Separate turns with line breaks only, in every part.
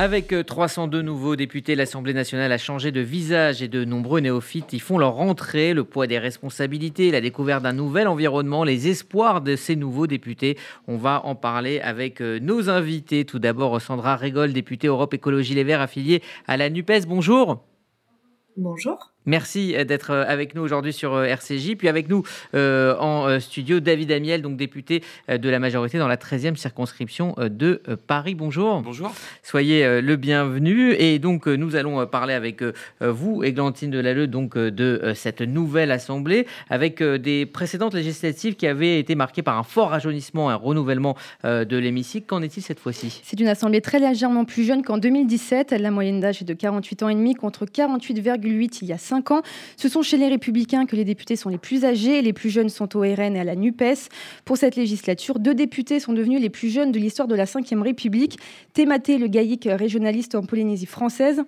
Avec 302 euh, nouveaux députés, l'Assemblée nationale a changé de visage et de nombreux néophytes y font leur rentrée. Le poids des responsabilités, la découverte d'un nouvel environnement, les espoirs de ces nouveaux députés. On va en parler avec euh, nos invités. Tout d'abord, Sandra Régol, députée Europe Écologie Les Verts, affiliée à la NUPES. Bonjour.
Bonjour.
Merci euh, d'être euh, avec nous aujourd'hui sur euh, RCJ. Puis avec nous en studio, David Amiel, donc député de la majorité dans la 13e circonscription de Paris. Bonjour.
Bonjour.
Soyez le bienvenu. Et donc, nous allons parler avec vous, Églantine Delalleux, donc de cette nouvelle Assemblée, avec des précédentes législatives qui avaient été marquées par un fort rajeunissement, un renouvellement de l'hémicycle. Qu'en est-il cette fois-ci?
C'est une Assemblée très légèrement plus jeune qu'en 2017. La moyenne d'âge est de 48 ans et demi contre 48,8 il y a 5 ce sont chez les Républicains que les députés sont les plus âgés, les plus jeunes sont au RN et à la NUPES. Pour cette législature, deux députés sont devenus les plus jeunes de l'histoire de la Ve République. Thématé, le gaïque régionaliste en Polynésie française,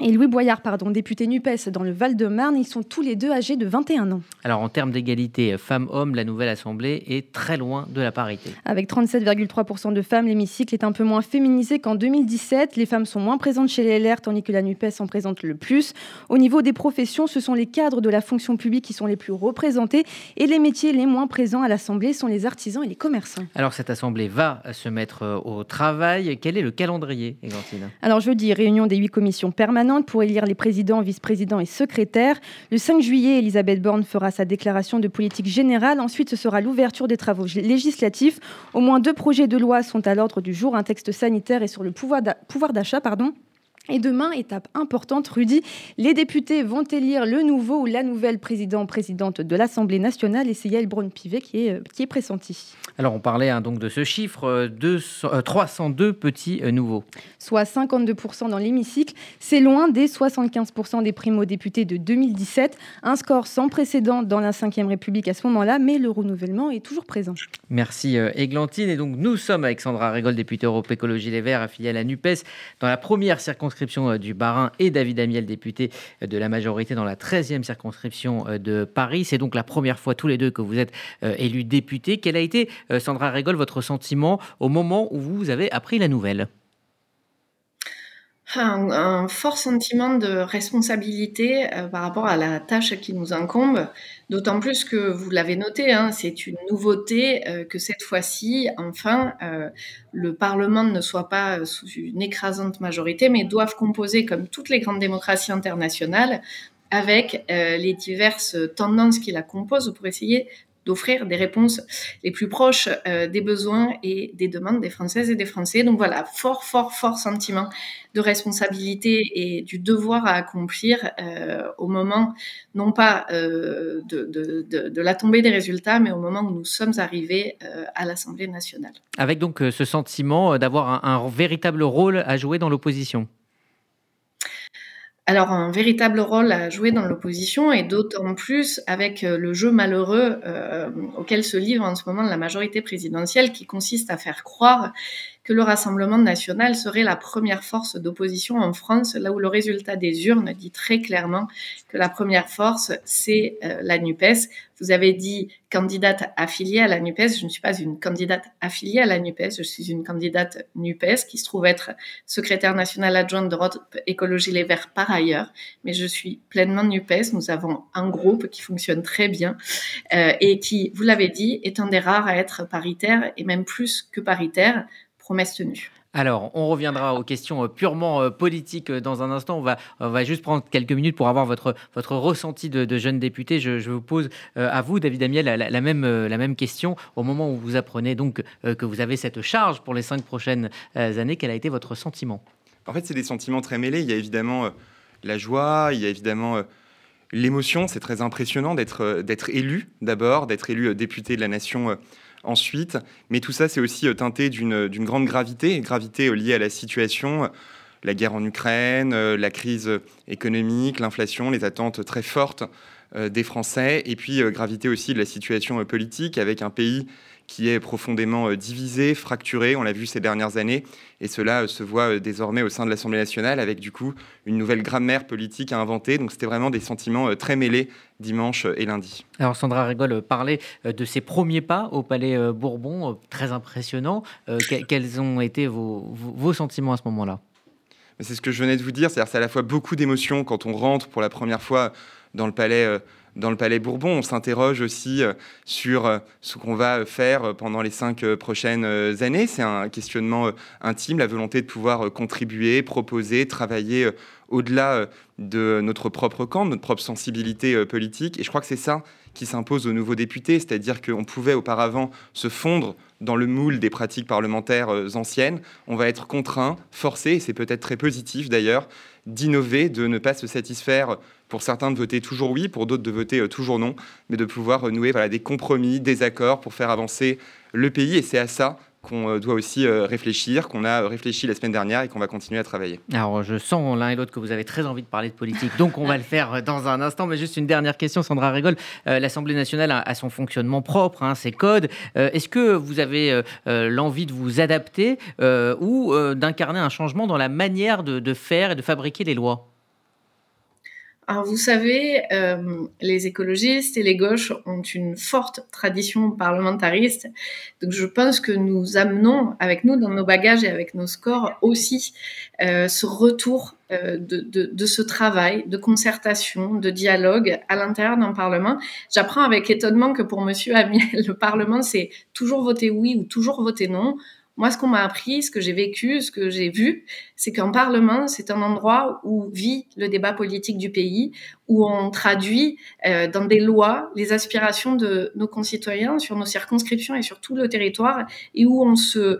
et Louis Boyard, pardon, député NUPES dans le Val-de-Marne. Ils sont tous les deux âgés de 21 ans.
Alors en termes d'égalité femmes-hommes, la nouvelle Assemblée est très loin de la parité.
Avec 37,3% de femmes, l'hémicycle est un peu moins féminisé qu'en 2017. Les femmes sont moins présentes chez les LR, tandis que la NUPES en présente le plus. Au niveau des professions, ce sont les cadres de la fonction publique qui sont les plus représentés et les métiers les moins présents à l'Assemblée sont les artisans et les commerçants.
Alors cette Assemblée va se mettre au travail. Quel est le calendrier, Églantine?
Alors jeudi, réunion des huit commissions permanentes pour élire les présidents, vice-présidents et secrétaires. Le 5 juillet, Elisabeth Borne fera sa déclaration de politique générale. Ensuite, ce sera l'ouverture des travaux législatifs. Au moins deux projets de loi sont à l'ordre du jour, un texte sanitaire et sur le pouvoir d'achat, pardon, et demain, étape importante, Rudy, les députés vont élire le nouveau ou la nouvelle président présidente de l'Assemblée nationale et c'est Yael Braun-Pivet qui est, euh, qui est pressenti.
Alors on parlait hein, donc de ce chiffre, 302 euh, petits euh, nouveaux.
Soit 52% dans l'hémicycle, c'est loin des 75% des primo-députés de 2017, un score sans précédent dans la Ve République à ce moment-là, mais le renouvellement est toujours présent.
Merci Églantine. Et donc nous sommes avec Sandra Régol, députée Europe Écologie Les Verts, affiliée à la NUPES, dans la première circonscription euh, du Barin et David Amiel, député euh, de la majorité dans la 13e circonscription euh, de Paris. C'est donc la première fois tous les deux que vous êtes élus députés. Quel a été, Sandra Régol, votre sentiment au moment où vous avez appris la nouvelle?
Un, fort sentiment de responsabilité euh, par rapport à la tâche qui nous incombe, d'autant plus que vous l'avez noté, hein, c'est une nouveauté euh, que cette fois-ci, enfin, euh, le Parlement ne soit pas sous une écrasante majorité, mais doivent composer comme toutes les grandes démocraties internationales avec les diverses tendances qui la composent pour essayer d'offrir des réponses les plus proches euh, des besoins et des demandes des Françaises et des Français. Donc voilà, fort, fort, fort sentiment de responsabilité et du devoir à accomplir euh, au moment, non pas euh, de, la tombée des résultats, mais au moment où nous sommes arrivés à l'Assemblée nationale.
Avec donc ce sentiment d'avoir un véritable rôle à jouer dans l'opposition
alors un véritable rôle à jouer dans l'opposition et d'autant plus avec euh, le jeu malheureux euh, auquel se livre en ce moment la majorité présidentielle qui consiste à faire croire que le Rassemblement national serait la première force d'opposition en France, là où le résultat des urnes dit très clairement que la première force, c'est euh, la NUPES. Vous avez dit candidate affiliée à la NUPES. Je ne suis pas une candidate affiliée à la NUPES, je suis une candidate NUPES qui se trouve être secrétaire nationale adjointe d'Europe Écologie Les Verts par ailleurs, mais je suis pleinement NUPES. Nous avons un groupe qui fonctionne très bien euh, et qui, vous l'avez dit, est un des rares à être paritaire et même plus que paritaire promesse tenue.
Alors, on reviendra aux questions euh, purement euh, politiques euh, dans un instant. On va, on va juste prendre quelques minutes pour avoir votre, votre ressenti de, jeune député. Je, vous pose à vous, David Amiel, la, même, la même question. Au moment où vous apprenez donc que vous avez cette charge pour les cinq prochaines années, quel a été votre sentiment?
En fait, c'est des sentiments très mêlés. Il y a évidemment la joie, il y a évidemment l'émotion. C'est très impressionnant d'être élu d'abord, d'être élu député de la nation ensuite. Mais tout ça, c'est aussi euh, teinté d'une grande gravité, gravité euh, liée à la situation, la guerre en Ukraine, euh, la crise économique, l'inflation, les attentes très fortes des Français, et puis gravité aussi de la situation politique avec un pays qui est profondément euh, divisé, fracturé, on l'a vu ces dernières années, et cela euh, se voit euh, désormais au sein de l'Assemblée nationale avec du coup une nouvelle grammaire politique à inventer. Donc c'était vraiment des sentiments très mêlés dimanche et lundi.
Alors Sandra Rigol parlait de ses premiers pas au Palais Bourbon, très impressionnant. Quels ont été vos, vos sentiments à ce moment-là?
C'est ce que je venais de vous dire, c'est-à-dire c'est à la fois beaucoup d'émotions quand on rentre pour la première fois dans le palais dans le Palais Bourbon. On s'interroge aussi euh, sur euh, ce qu'on va faire pendant les cinq euh, prochaines années. C'est un questionnement intime, la volonté de pouvoir contribuer, proposer, travailler au-delà de notre propre camp, de notre propre sensibilité politique. Et je crois que c'est ça qui s'impose aux nouveaux députés, c'est-à-dire qu'on pouvait auparavant se fondre dans le moule des pratiques parlementaires anciennes. On va être contraint, forcé, et c'est peut-être très positif d'ailleurs, d'innover, de ne pas se satisfaire pour certains de voter toujours oui, pour d'autres de voter euh, toujours non, mais de pouvoir euh, nouer voilà, des compromis, des accords pour faire avancer le pays. Et c'est à ça qu'on euh, doit aussi réfléchir, qu'on a réfléchi la semaine dernière et qu'on va continuer à travailler.
Alors, je sens l'un et l'autre que vous avez très envie de parler de politique, donc on va le faire dans un instant. Mais juste une dernière question, Sandra Rigol. L'Assemblée nationale a, son fonctionnement propre, hein, ses codes. Est-ce que vous avez l'envie de vous adapter ou d'incarner un changement dans la manière de faire et de fabriquer les lois?
Alors vous savez, euh, les écologistes et les gauches ont une forte tradition parlementariste, donc je pense que nous amenons avec nous dans nos bagages et avec nos scores aussi euh, ce retour euh, de, de, de, ce travail de concertation, de dialogue à l'intérieur d'un Parlement. J'apprends avec étonnement que pour Monsieur Amiel, le Parlement, c'est toujours voter oui ou toujours voter non. Moi, ce qu'on m'a appris, ce que j'ai vécu, ce que j'ai vu, c'est qu'un Parlement, c'est un endroit où vit le débat politique du pays, où on traduit euh, dans des lois les aspirations de nos concitoyens sur nos circonscriptions et sur tout le territoire, et où on se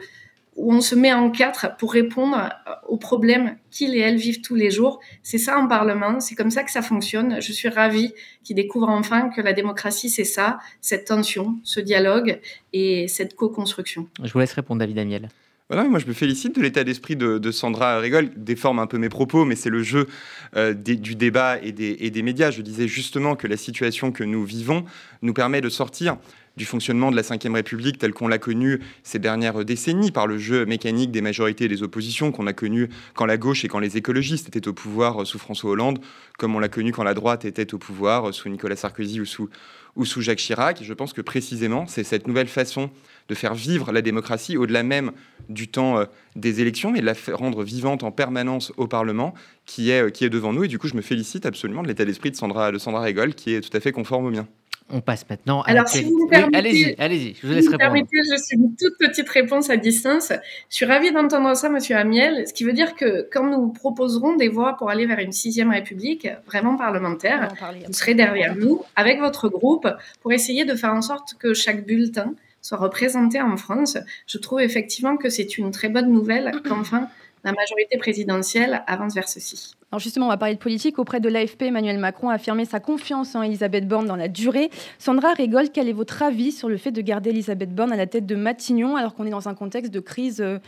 où on se met en quatre pour répondre aux problèmes qu'ils et elles vivent tous les jours. C'est ça un Parlement, c'est comme ça que ça fonctionne. Je suis ravie qu'ils découvrent enfin que la démocratie, c'est ça, cette tension, ce dialogue et cette co-construction.
Je vous laisse répondre, David Amiel.
Voilà, moi je me félicite de l'état d'esprit de, Sandra Rigol, déforme un peu mes propos, mais c'est le jeu euh, du débat et des, et des, médias. Je disais justement que la situation que nous vivons nous permet de sortir du fonctionnement de la Ve République tel qu'on l'a connu ces dernières décennies, par le jeu mécanique des majorités et des oppositions qu'on a connu quand la gauche et quand les écologistes étaient au pouvoir sous François Hollande, comme on l'a connu quand la droite était au pouvoir sous Nicolas Sarkozy ou sous, ou sous Jacques Chirac. je pense que précisément, c'est cette nouvelle façon de faire vivre la démocratie au-delà même du temps euh, des élections, mais de la rendre vivante en permanence au Parlement qui est, euh, devant nous. Et du coup, je me félicite absolument de l'état d'esprit de Sandra, de Sandra qui est tout à fait conforme au mien.
On passe maintenant à
Alors, si vous me permettez,
allez-y, allez-y, je vous laisse répondre.
Permettez, juste une toute petite réponse à distance. Je suis ravie d'entendre ça, Monsieur Amiel, ce qui veut dire que quand nous proposerons des voies pour aller vers une sixième République vraiment parlementaire, vous serez derrière nous avec votre groupe pour essayer de faire en sorte que chaque bulletin soit représenté en France. Je trouve effectivement que c'est une très bonne nouvelle qu'enfin la majorité présidentielle avance vers ceci.
Alors justement, on va parler de politique. Auprès de l'AFP, Emmanuel Macron a affirmé sa confiance en Elisabeth Borne dans la durée. Sandra rigole. Quel est votre avis sur le fait de garder Elisabeth Borne à la tête de Matignon alors qu'on est dans un contexte de crise euh,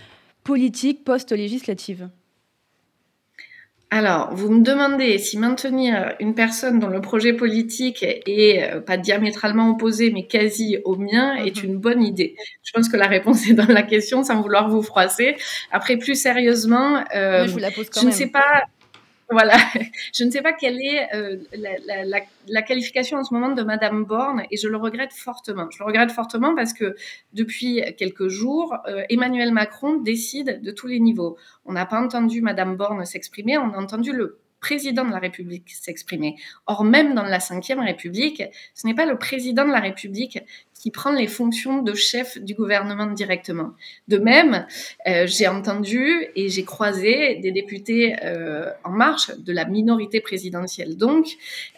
politique post-législative?
Alors, vous me demandez si maintenir une personne dont le projet politique est euh, pas diamétralement opposé, mais quasi au mien, est mhm. une bonne idée. Je pense que la réponse est dans la question, sans vouloir vous froisser. Après, plus sérieusement,
euh, je, vous la pose quand
je ne sais pas voilà, je ne sais pas quelle est euh, la, qualification en ce moment de Madame Borne et je le regrette fortement. Je le regrette fortement parce que depuis quelques jours, euh, Emmanuel Macron décide de tous les niveaux. On n'a pas entendu Madame Borne s'exprimer, on a entendu le président de la République s'exprimer. Or, même dans la Ve République, ce n'est pas le président de la République qui prend les fonctions de chef du gouvernement directement. De même, euh, j'ai entendu et j'ai croisé des députés euh, en marche de la minorité présidentielle, donc,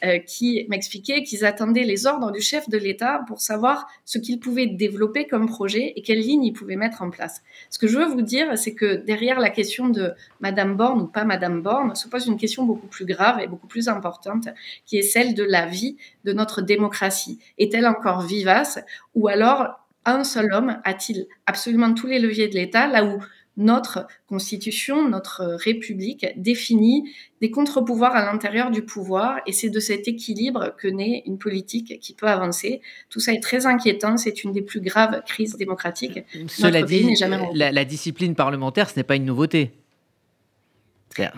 euh, qui m'expliquaient qu'ils attendaient les ordres du chef de l'État pour savoir ce qu'ils pouvaient développer comme projet et quelles lignes ils pouvaient mettre en place. Ce que je veux vous dire, c'est que derrière la question de Madame Borne ou pas Madame Borne se pose une question beaucoup plus grave et beaucoup plus importante, qui est celle de la vie de notre démocratie. Est-elle encore vivace? Ou alors un seul homme a-t-il absolument tous les leviers de l'État là où notre constitution, notre république définit des contre-pouvoirs à l'intérieur du pouvoir et c'est de cet équilibre que naît une politique qui peut avancer. Tout ça est très inquiétant, c'est une des plus graves crises démocratiques.
Cela dit, la discipline parlementaire, ce n'est pas une nouveauté.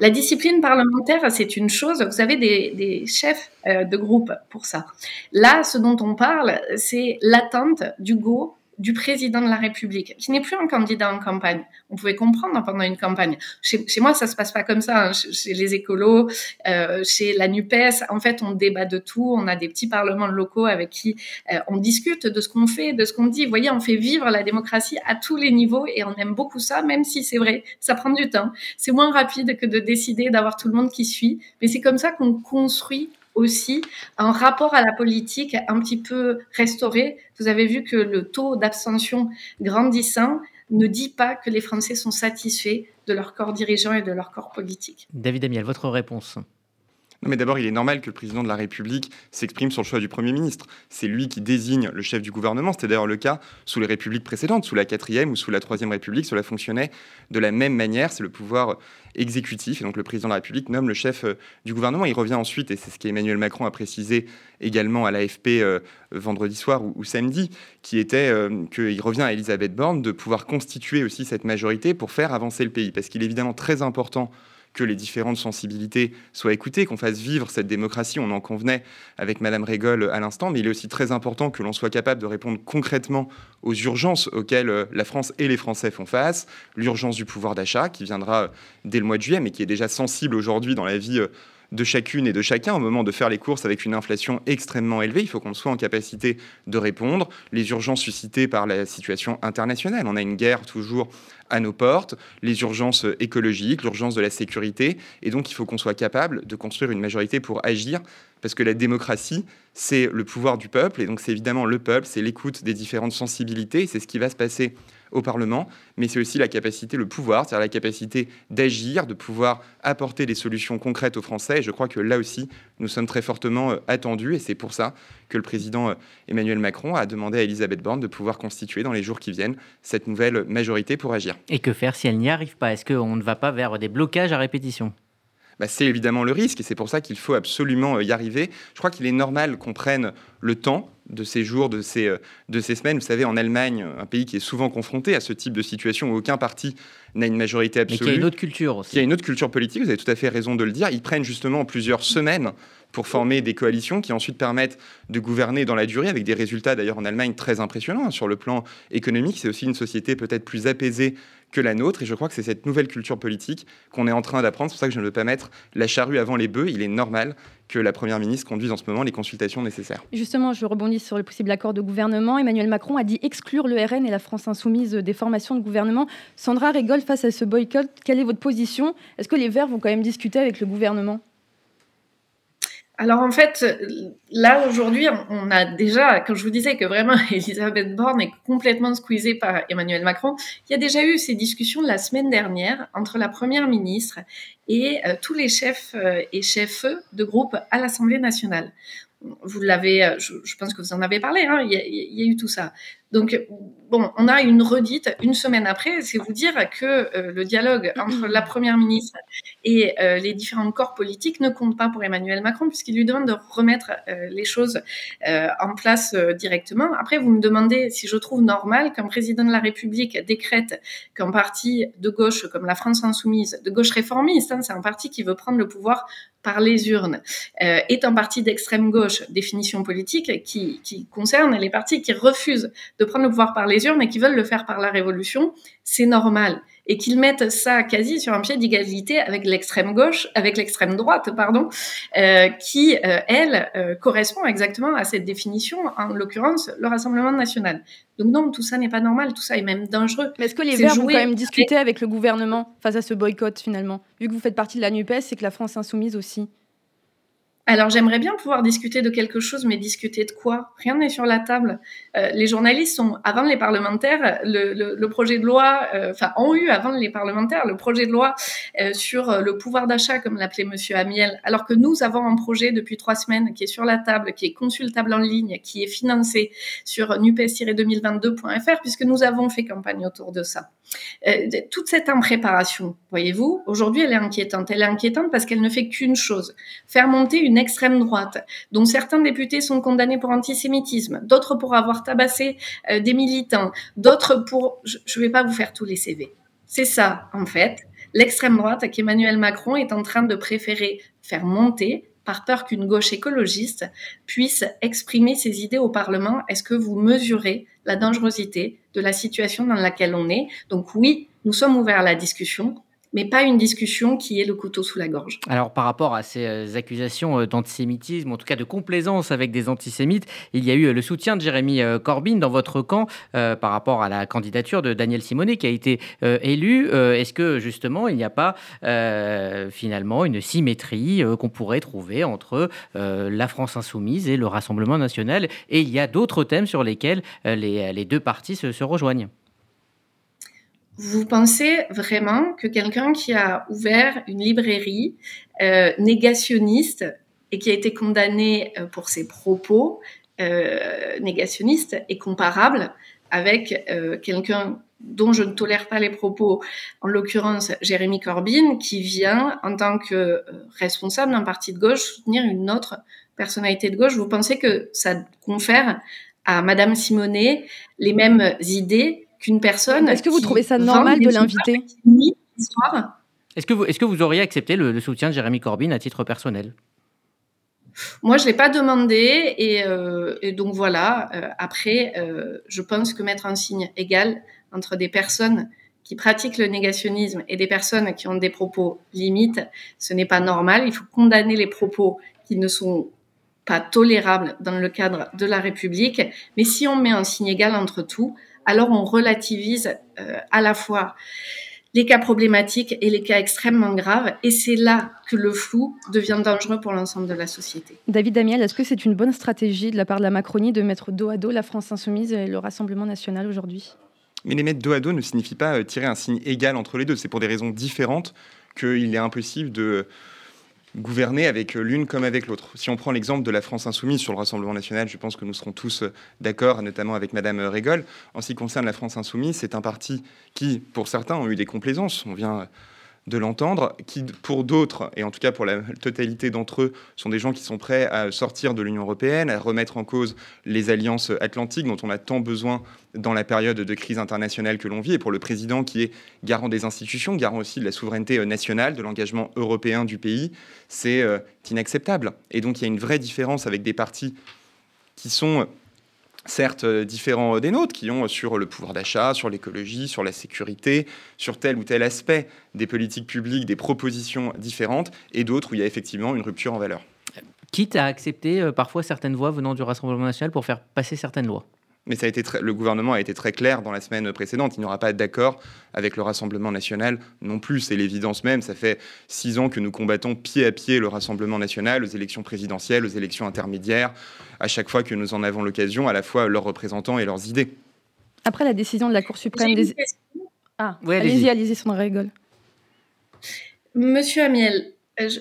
La discipline parlementaire, c'est une chose. Vous avez des, chefs euh, de groupe pour ça. Là, ce dont on parle, c'est l'attente du go du président de la République, qui n'est plus un candidat en campagne. On pouvait comprendre pendant une campagne. Chez, moi, ça se passe pas comme ça. Hein. Chez les écolos, euh, chez la Nupes, en fait, on débat de tout. On a des petits parlements locaux avec qui euh, on discute de ce qu'on fait, de ce qu'on dit. Vous voyez, on fait vivre la démocratie à tous les niveaux et on aime beaucoup ça, même si c'est vrai, ça prend du temps. C'est moins rapide que de décider d'avoir tout le monde qui suit, mais c'est comme ça qu'on construit aussi un rapport à la politique un petit peu restauré. Vous avez vu que le taux d'abstention grandissant ne dit pas que les Français sont satisfaits de leur corps dirigeant et de leur corps politique.
David Amiel, votre réponse?
Mais d'abord, il est normal que le président de la République s'exprime sur le choix du Premier ministre. C'est lui qui désigne le chef du gouvernement. C'était d'ailleurs le cas sous les républiques précédentes, sous la quatrième ou sous la troisième République. Cela fonctionnait de la même manière. C'est le pouvoir exécutif. Et donc le président de la République nomme le chef euh, du gouvernement. Il revient ensuite, et c'est ce qu'Emmanuel Macron a précisé également à l'AFP euh, vendredi soir ou, samedi, qui était euh, qu'il revient à Elisabeth Borne de pouvoir constituer aussi cette majorité pour faire avancer le pays. Parce qu'il est évidemment très important que les différentes sensibilités soient écoutées, qu'on fasse vivre cette démocratie. On en convenait avec Madame Régol à l'instant, mais il est aussi très important que l'on soit capable de répondre concrètement aux urgences auxquelles euh, la France et les Français font face. L'urgence du pouvoir d'achat, qui viendra dès le mois de juillet, mais qui est déjà sensible aujourd'hui dans la vie euh, de chacune et de chacun au moment de faire les courses avec une inflation extrêmement élevée. Il faut qu'on soit en capacité de répondre. Les urgences suscitées par la situation internationale. On a une guerre toujours à nos portes, les urgences écologiques, l'urgence de la sécurité. Et donc, il faut qu'on soit capable de construire une majorité pour agir, parce que la démocratie, c'est le pouvoir du peuple. Et donc, c'est évidemment le peuple, c'est l'écoute des différentes sensibilités. C'est ce qui va se passer au Parlement, mais c'est aussi la capacité, le pouvoir, c'est-à-dire la capacité d'agir, de pouvoir apporter des solutions concrètes aux Français. Et je crois que là aussi, nous sommes très fortement euh, attendus, et c'est pour ça que le président euh, Emmanuel Macron a demandé à Elisabeth Borne de pouvoir constituer dans les jours qui viennent cette nouvelle majorité pour agir.
Et que faire si elle n'y arrive pas? Est-ce qu'on ne va pas vers des blocages à répétition?
Bah, c'est évidemment le risque et c'est pour ça qu'il faut absolument euh, y arriver. Je crois qu'il est normal qu'on prenne le temps de ces jours, de ces, euh, de ces semaines. Vous savez, en Allemagne, un pays qui est souvent confronté à ce type de situation où aucun parti n'a une majorité absolue.
Mais qui a une autre culture aussi.
Qui a une autre culture politique, vous avez tout à fait raison de le dire. Ils prennent justement plusieurs semaines pour former des coalitions qui ensuite permettent de gouverner dans la durée, avec des résultats d'ailleurs en Allemagne très impressionnants. Sur le plan économique, c'est aussi une société peut-être plus apaisée que la nôtre. Et je crois que c'est cette nouvelle culture politique qu'on est en train d'apprendre. C'est pour ça que je ne veux pas mettre la charrue avant les bœufs. Il est normal que la Première ministre conduise en ce moment les consultations nécessaires.
Justement, je rebondis sur le possible accord de gouvernement. Emmanuel Macron a dit exclure le RN et la France insoumise des formations de gouvernement. Sandra rigole face à ce boycott. Quelle est votre position? Est-ce que les Verts vont quand même discuter avec le gouvernement?
Alors en fait, là aujourd'hui, on a déjà, comme je vous disais, que vraiment Elisabeth Borne est complètement squeezée par Emmanuel Macron. Il y a déjà eu ces discussions la semaine dernière entre la première ministre et euh, tous les chefs euh, et chefs de groupe à l'Assemblée nationale. Vous l'avez, euh, je, pense que vous en avez parlé. Hein, il, y a, il y a eu tout ça. Donc, bon, on a une redite une semaine après. C'est vous dire que euh, le dialogue entre la Première ministre et euh, les différents corps politiques ne compte pas pour Emmanuel Macron, puisqu'il lui demande de remettre euh, les choses en place directement. Après, vous me demandez si je trouve normal qu'un président de la République décrète qu'un parti de gauche comme la France Insoumise, de gauche réformiste, hein, c'est un parti qui veut prendre le pouvoir par les urnes, est un parti d'extrême gauche, définition politique, qui, qui concerne les partis qui refusent de prendre le pouvoir par les urnes et qui veulent le faire par la révolution, c'est normal. Et qu'ils mettent ça quasi sur un pied d'égalité avec l'extrême gauche, avec l'extrême droite, pardon, euh, qui, euh, elle, euh, correspond exactement à cette définition, en l'occurrence, le Rassemblement national. Donc non, tout ça n'est pas normal, tout ça est même dangereux.
Mais est-ce que les Verts vont quand même discuter avec le gouvernement face à ce boycott, finalement? Vu que vous faites partie de la NUPES et que la France insoumise aussi
alors j'aimerais bien pouvoir discuter de quelque chose, mais discuter de quoi? Rien n'est sur la table. Euh, les journalistes sont, avant les parlementaires, le, le, le projet de loi, euh, enfin ont eu avant les parlementaires le projet de loi euh, sur le pouvoir d'achat, comme l'appelait Monsieur Amiel, alors que nous avons un projet depuis trois semaines qui est sur la table, qui est consultable en ligne, qui est financé sur nupes-2022.fr, puisque nous avons fait campagne autour de ça. toute cette impréparation, voyez-vous, aujourd'hui elle est inquiétante. Elle est inquiétante parce qu'elle ne fait qu'une chose, faire monter une extrême droite, dont certains députés sont condamnés pour antisémitisme, d'autres pour avoir tabassé euh, des militants, d'autres pour... Je ne vais pas vous faire tous les CV. C'est ça, en fait, l'extrême droite qu'Emmanuel Macron est en train de préférer faire monter par peur qu'une gauche écologiste puisse exprimer ses idées au Parlement. Est-ce que vous mesurez la dangerosité de la situation dans laquelle on est? Donc oui, nous sommes ouverts à la discussion mais pas une discussion qui est le couteau sous la gorge.
Alors par rapport à ces euh, accusations euh, d'antisémitisme, en tout cas de complaisance avec des antisémites, il y a eu euh, le soutien de Jérémy Corbyn dans votre camp par rapport à la candidature de Daniel Simonet qui a été élu. Est-ce que justement il n'y a pas finalement une symétrie qu'on pourrait trouver entre la France insoumise et le Rassemblement national? Et il y a d'autres thèmes sur lesquels les, deux partis se rejoignent
vous pensez vraiment que quelqu'un qui a ouvert une librairie euh, négationniste et qui a été condamné euh, pour ses propos euh, négationnistes est comparable avec euh, quelqu'un dont je ne tolère pas les propos, en l'occurrence Jérémy Corbyn, qui vient en tant que euh, responsable d'un parti de gauche soutenir une autre personnalité de gauche? Vous pensez que ça confère à Madame Simonet les mêmes idées qu'une personne.
Est-ce que vous trouvez ça normal de l'inviter
Est-ce que, vous, est-ce que vous auriez accepté le, soutien de Jérémy Corbyn à titre personnel?
Moi, je l'ai pas demandé et, euh, donc voilà. Euh, après, euh, je pense que mettre un signe égal entre des personnes qui pratiquent le négationnisme et des personnes qui ont des propos limites, ce n'est pas normal. Il faut condamner les propos qui ne sont pas tolérables dans le cadre de la République. Mais si on met un signe égal entre tout, alors on relativise euh, à la fois les cas problématiques et les cas extrêmement graves. Et c'est là que le flou devient dangereux pour l'ensemble de la société.
David Damiel, est-ce que c'est une bonne stratégie de la part de la Macronie de mettre dos à dos la France insoumise et le Rassemblement national aujourd'hui?
Mais les mettre dos à dos ne signifie pas euh, tirer un signe égal entre les deux. C'est pour des raisons différentes qu'il est impossible de gouverner avec l'une comme avec l'autre. Si on prend l'exemple de la France insoumise sur le Rassemblement national, je pense que nous serons tous euh, d'accord, notamment avec Madame Régol. En ce qui concerne la France insoumise, c'est un parti qui, pour certains, ont eu des complaisances. On vient de l'entendre, qui pour d'autres, et en tout cas pour la totalité d'entre eux, sont des gens qui sont prêts à sortir de l'Union européenne, à remettre en cause les alliances atlantiques dont on a tant besoin dans la période de crise internationale que l'on vit, et pour le président qui est garant des institutions, garant aussi de la souveraineté nationale, de l'engagement européen du pays, c'est euh, inacceptable. Et donc il y a une vraie différence avec des partis qui sont certes euh, différents des nôtres, qui ont sur le pouvoir d'achat, sur l'écologie, sur la sécurité, sur tel ou tel aspect des politiques publiques, des propositions différentes, et d'autres où il y a effectivement une rupture en valeur.
Quitte à accepter euh, parfois certaines voix venant du Rassemblement national pour faire passer certaines lois.
Mais ça a été le gouvernement a été très clair dans la semaine précédente. Il n'y aura pas d'accord avec le Rassemblement national non plus. C'est l'évidence même. Ça fait six ans que nous combattons pied à pied le Rassemblement national aux élections présidentielles, aux élections intermédiaires, à chaque fois que nous en avons l'occasion, à la fois leurs représentants et leurs idées.
Après la décision de la Cour suprême des... Ah, allez-y, allez-y, son rigole.
Monsieur Amiel,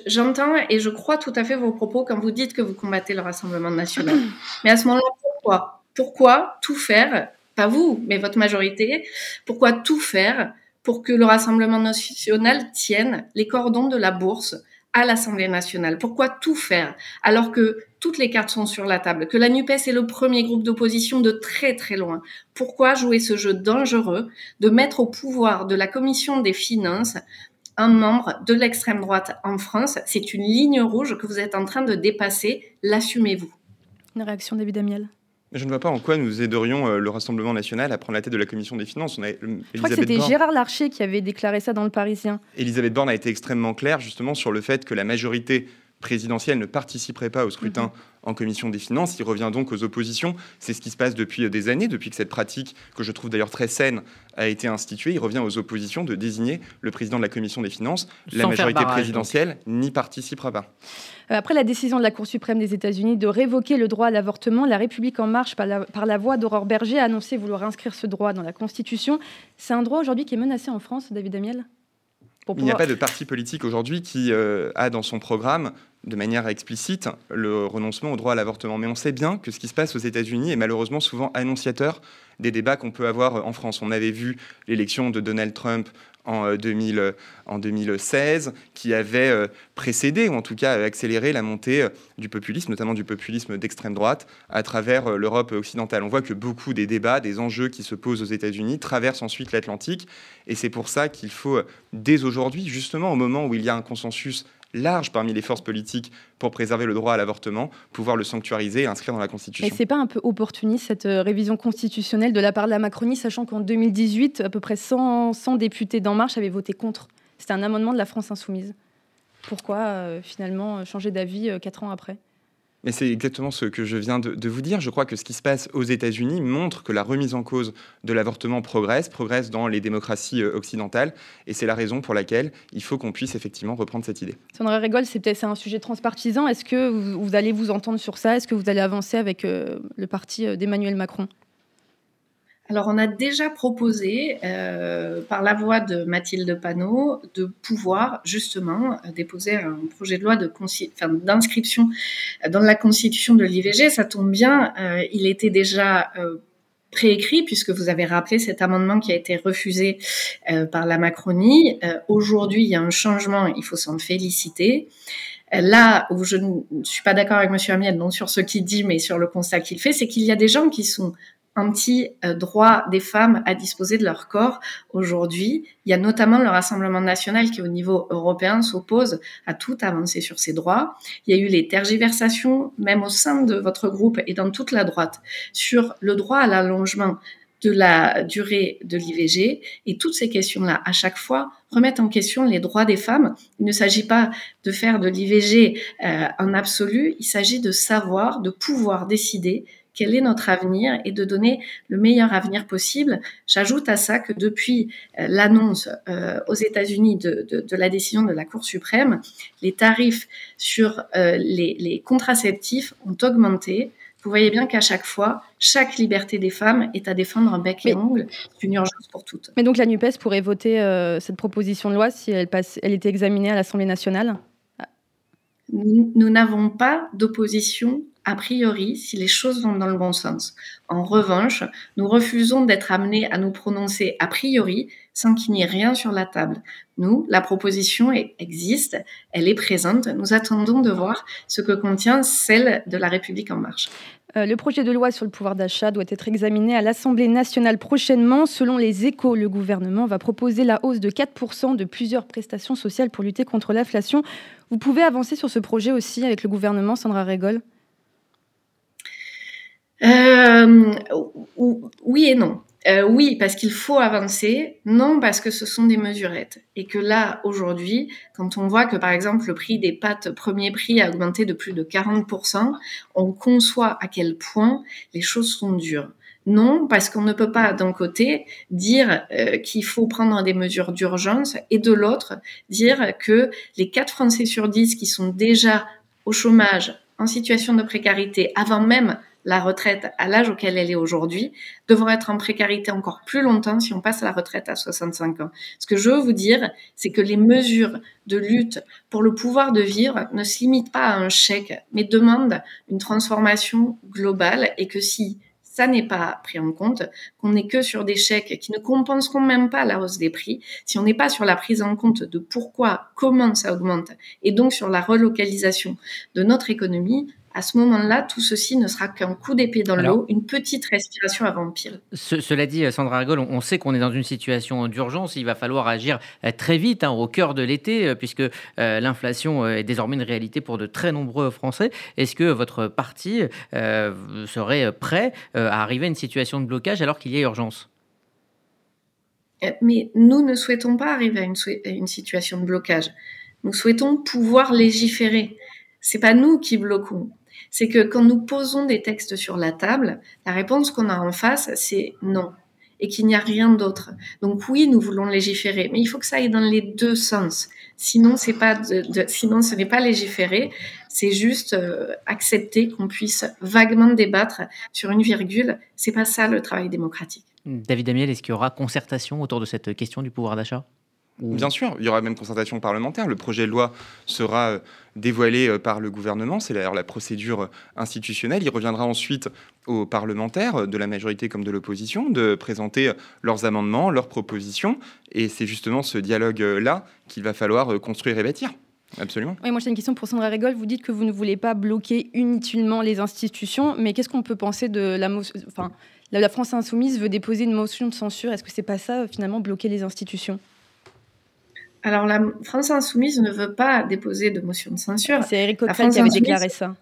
j'entends et je crois tout à fait vos propos quand vous dites que vous combattez le Rassemblement national. Mais à ce moment-là, pourquoi? Pourquoi tout faire, pas vous, mais votre majorité, pourquoi tout faire pour que le Rassemblement national tienne les cordons de la bourse à l'Assemblée nationale? Pourquoi tout faire alors que toutes les cartes sont sur la table, que la NUPES est le premier groupe d'opposition de très très loin. Pourquoi jouer ce jeu dangereux de mettre au pouvoir de la Commission des finances un membre de l'extrême droite en France? C'est une ligne rouge que vous êtes en train de dépasser. L'assumez-vous.
Une réaction, David Amiel
je ne vois pas en quoi nous aiderions euh, le Rassemblement national à prendre la tête de la commission des finances. On
a, je crois que c'était Gérard Larcher qui avait déclaré ça dans le Parisien.
Elisabeth Borne a été extrêmement claire justement sur le fait que la majorité présidentielle ne participerait pas au scrutin mhm. en commission des finances. Il revient donc aux oppositions. C'est ce qui se passe depuis des années, depuis que cette pratique, que je trouve d'ailleurs très saine, a été instituée. Il revient aux oppositions de désigner le président de la commission des finances. la majorité présidentielle n'y participera pas.
Euh, après la décision de la Cour suprême des États-Unis de révoquer le droit à l'avortement, la République en marche, par la, par la voix d'Aurore Berger, a annoncé vouloir inscrire ce droit dans la Constitution. C'est un droit aujourd'hui qui est menacé en France, David Amiel?
Il n'y a pas de parti politique aujourd'hui qui euh, a dans son programme de manière explicite le renoncement au droit à l'avortement. Mais on sait bien que ce qui se passe aux États-Unis est malheureusement souvent annonciateur des débats qu'on peut avoir en France. On avait vu l'élection de Donald Trump en, 2000, euh, 2016, qui avait euh, précédé, ou en tout cas accéléré la montée euh, du populisme, notamment du populisme d'extrême droite, à travers l'Europe occidentale. On voit que beaucoup des débats, des enjeux qui se posent aux États-Unis traversent ensuite l'Atlantique, et c'est pour ça qu'il faut, dès aujourd'hui, justement au moment où il y a un consensus large parmi les forces politiques pour préserver le droit à l'avortement, pouvoir le sanctuariser et inscrire dans la Constitution.
Et c'est pas un peu opportuniste cette euh, révision constitutionnelle de la part de la Macronie, sachant qu'en 2018, à peu près 100, 100 députés d'En Marche avaient voté contre C'était un amendement de la France insoumise. Pourquoi euh, finalement changer d'avis quatre ans après?
Mais c'est exactement ce que je viens de, vous dire. Je crois que ce qui se passe aux États-Unis montre que la remise en cause de l'avortement progresse, progresse dans les démocraties euh, occidentales. Et c'est la raison pour laquelle il faut qu'on puisse effectivement reprendre cette idée.
Sandra Rigol, c'est peut-être un sujet transpartisan. Est-ce que vous, allez vous entendre sur ça? Est-ce que vous allez avancer avec euh, le parti euh, d'Emmanuel Macron?
Alors, on a déjà proposé, euh, par la voix de Mathilde Panot, de pouvoir justement déposer un projet de loi d'inscription dans la constitution de l'IVG. Ça tombe bien, euh, il était déjà euh, préécrit puisque vous avez rappelé cet amendement qui a été refusé par la Macronie. Aujourd'hui, il y a un changement, il faut s'en féliciter. Là où je ne suis pas d'accord avec M. Amiel, non sur ce qu'il dit, mais sur le constat qu'il fait, c'est qu'il y a des gens qui sont anti-droit des femmes à disposer de leur corps aujourd'hui. Il y a notamment le Rassemblement national qui, au niveau européen, s'oppose à tout avancée sur ces droits. Il y a eu les tergiversations, même au sein de votre groupe et dans toute la droite, sur le droit à l'allongement de la durée de l'IVG. Et toutes ces questions-là, à chaque fois, remettent en question les droits des femmes. Il ne s'agit pas de faire de l'IVG euh, en absolu, il s'agit de savoir, de pouvoir décider quel est notre avenir et de donner le meilleur avenir possible. J'ajoute à ça que depuis euh, l'annonce euh, aux États-Unis de, la décision de la Cour suprême, les tarifs sur euh, les, contraceptifs ont augmenté. Vous voyez bien qu'à chaque fois, chaque liberté des femmes est à défendre en bec et ongle. C'est une urgence pour toutes.
Mais donc la NUPES pourrait voter cette proposition de loi si elle, passe, elle était examinée à l'Assemblée nationale?
Nous n'avons pas d'opposition a priori si les choses vont dans le bon sens. En revanche, nous refusons d'être amenés à nous prononcer a priori sans qu'il n'y ait rien sur la table. Nous, la proposition existe, elle est présente, nous attendons de voir ce que contient celle de la République en marche.
Euh, le projet de loi sur le pouvoir d'achat doit être examiné à l'Assemblée nationale prochainement. Selon les échos, le gouvernement va proposer la hausse de 4% de plusieurs prestations sociales pour lutter contre l'inflation. Vous pouvez avancer sur ce projet aussi avec le gouvernement, Sandra Régol?
Euh, oui et non. Euh, oui, parce qu'il faut avancer. Non, parce que ce sont des mesurettes. Et que là, aujourd'hui, quand on voit que, par exemple, le prix des pâtes premier prix a augmenté de plus de 40%, on conçoit à quel point les choses sont dures. Non, parce qu'on ne peut pas, d'un côté, dire euh, qu'il faut prendre des mesures d'urgence et de l'autre, dire que les 4 Français sur 10 qui sont déjà au chômage, en situation de précarité, avant même la retraite à l'âge auquel elle est aujourd'hui, devront être en précarité encore plus longtemps si on passe à la retraite à 65 ans. Ce que je veux vous dire, c'est que les mesures de lutte pour le pouvoir de vivre ne se limitent pas à un chèque, mais demandent une transformation globale et que si ça n'est pas pris en compte, qu'on n'est que sur des chèques qui ne compenseront même pas la hausse des prix, si on n'est pas sur la prise en compte de pourquoi, comment ça augmente, et donc sur la relocalisation de notre économie, à ce moment-là, tout ceci ne sera qu'un coup d'épée dans l'eau, une petite respiration avant pire.
cela dit, Sandra Argol, on, sait qu'on est dans une situation d'urgence. Il va falloir agir euh, très vite, hein, au cœur de l'été, euh, puisque euh, l'inflation est désormais une réalité pour de très nombreux Français. Est-ce que votre parti serait prêt à arriver à une situation de blocage alors qu'il y a urgence?
Mais nous ne souhaitons pas arriver à une, à une situation de blocage. Nous souhaitons pouvoir légiférer. C'est pas nous qui bloquons c'est que quand nous posons des textes sur la table, la réponse qu'on a en face, c'est non et qu'il n'y a rien d'autre. Donc oui, nous voulons légiférer, mais il faut que ça aille dans les deux sens. Sinon, c'est pas sinon ce n'est pas légiférer, c'est juste euh, accepter qu'on puisse vaguement débattre sur une virgule. C'est pas ça le travail démocratique.
David Amiel, est-ce qu'il y aura concertation autour de cette question du pouvoir d'achat?
Bien sûr, il y aura même concertation parlementaire. Le projet de loi sera euh, dévoilé euh, par le gouvernement. C'est d'ailleurs la procédure institutionnelle. Il reviendra ensuite aux parlementaires, de la majorité comme de l'opposition, de présenter leurs amendements, leurs propositions. Et c'est justement ce dialogue-là qu'il va falloir euh, construire et bâtir. Absolument.
Oui, moi j'ai une question pour Sandra Régol. Vous dites que vous ne voulez pas bloquer inutilement les institutions, mais qu'est-ce qu'on peut penser de la motion enfin, la France insoumise veut déposer une motion de censure. Est-ce que c'est pas ça finalement bloquer les institutions?
Alors la France insoumise ne veut pas déposer de motion de censure.
C'est Eric Coquerel qui avait déclaré ça.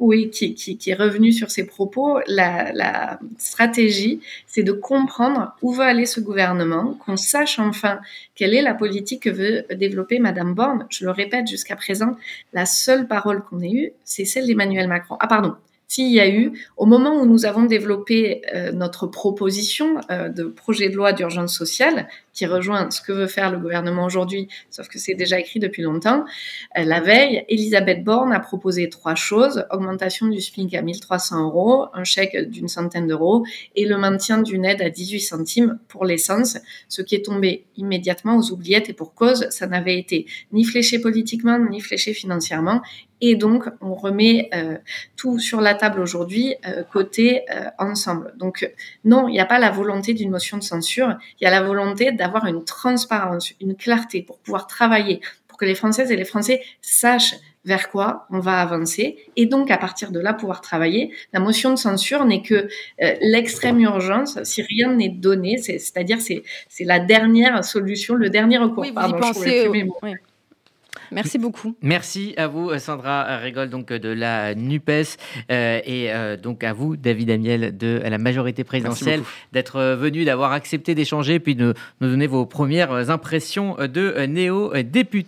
Oui, qui, qui, est revenu sur ses propos. La, la stratégie, c'est de comprendre où va aller ce gouvernement, qu'on sache enfin quelle est la politique que veut développer Madame Borne. Je le répète, jusqu'à présent, la seule parole qu'on ait eue, c'est celle d'Emmanuel Macron. Ah pardon, s'il y a eu, au moment où nous avons développé euh, notre proposition euh, de projet de loi d'urgence sociale, qui rejoint ce que veut faire le gouvernement aujourd'hui, sauf que c'est déjà écrit depuis longtemps, euh, la veille, Elisabeth Borne a proposé trois choses, augmentation du SPIC à 1300 euros, un chèque d'une centaine d'euros et le maintien d'une aide à 18 centimes pour l'essence, ce qui est tombé immédiatement aux oubliettes et pour cause, ça n'avait été ni fléché politiquement, ni fléché financièrement. Et donc, on remet euh, tout sur la table aujourd'hui, euh, côté ensemble. Donc, non, il n'y a pas la volonté d'une motion de censure, il y a la volonté d'avoir une transparence, une clarté pour pouvoir travailler, pour que les Françaises et les Français sachent vers quoi on va avancer et donc à partir de là pouvoir travailler. La motion de censure n'est que l'extrême urgence si rien n'est donné, c'est-à-dire c'est la dernière solution, le dernier recours.
Oui, vous y pensez, Merci beaucoup.
Merci à vous, Sandra Rigol, donc de la NUPES, euh, et euh, donc à vous, David Amiel, de la majorité présidentielle, d'être venu, d'avoir accepté d'échanger, puis de nous donner vos premières impressions de néo-député.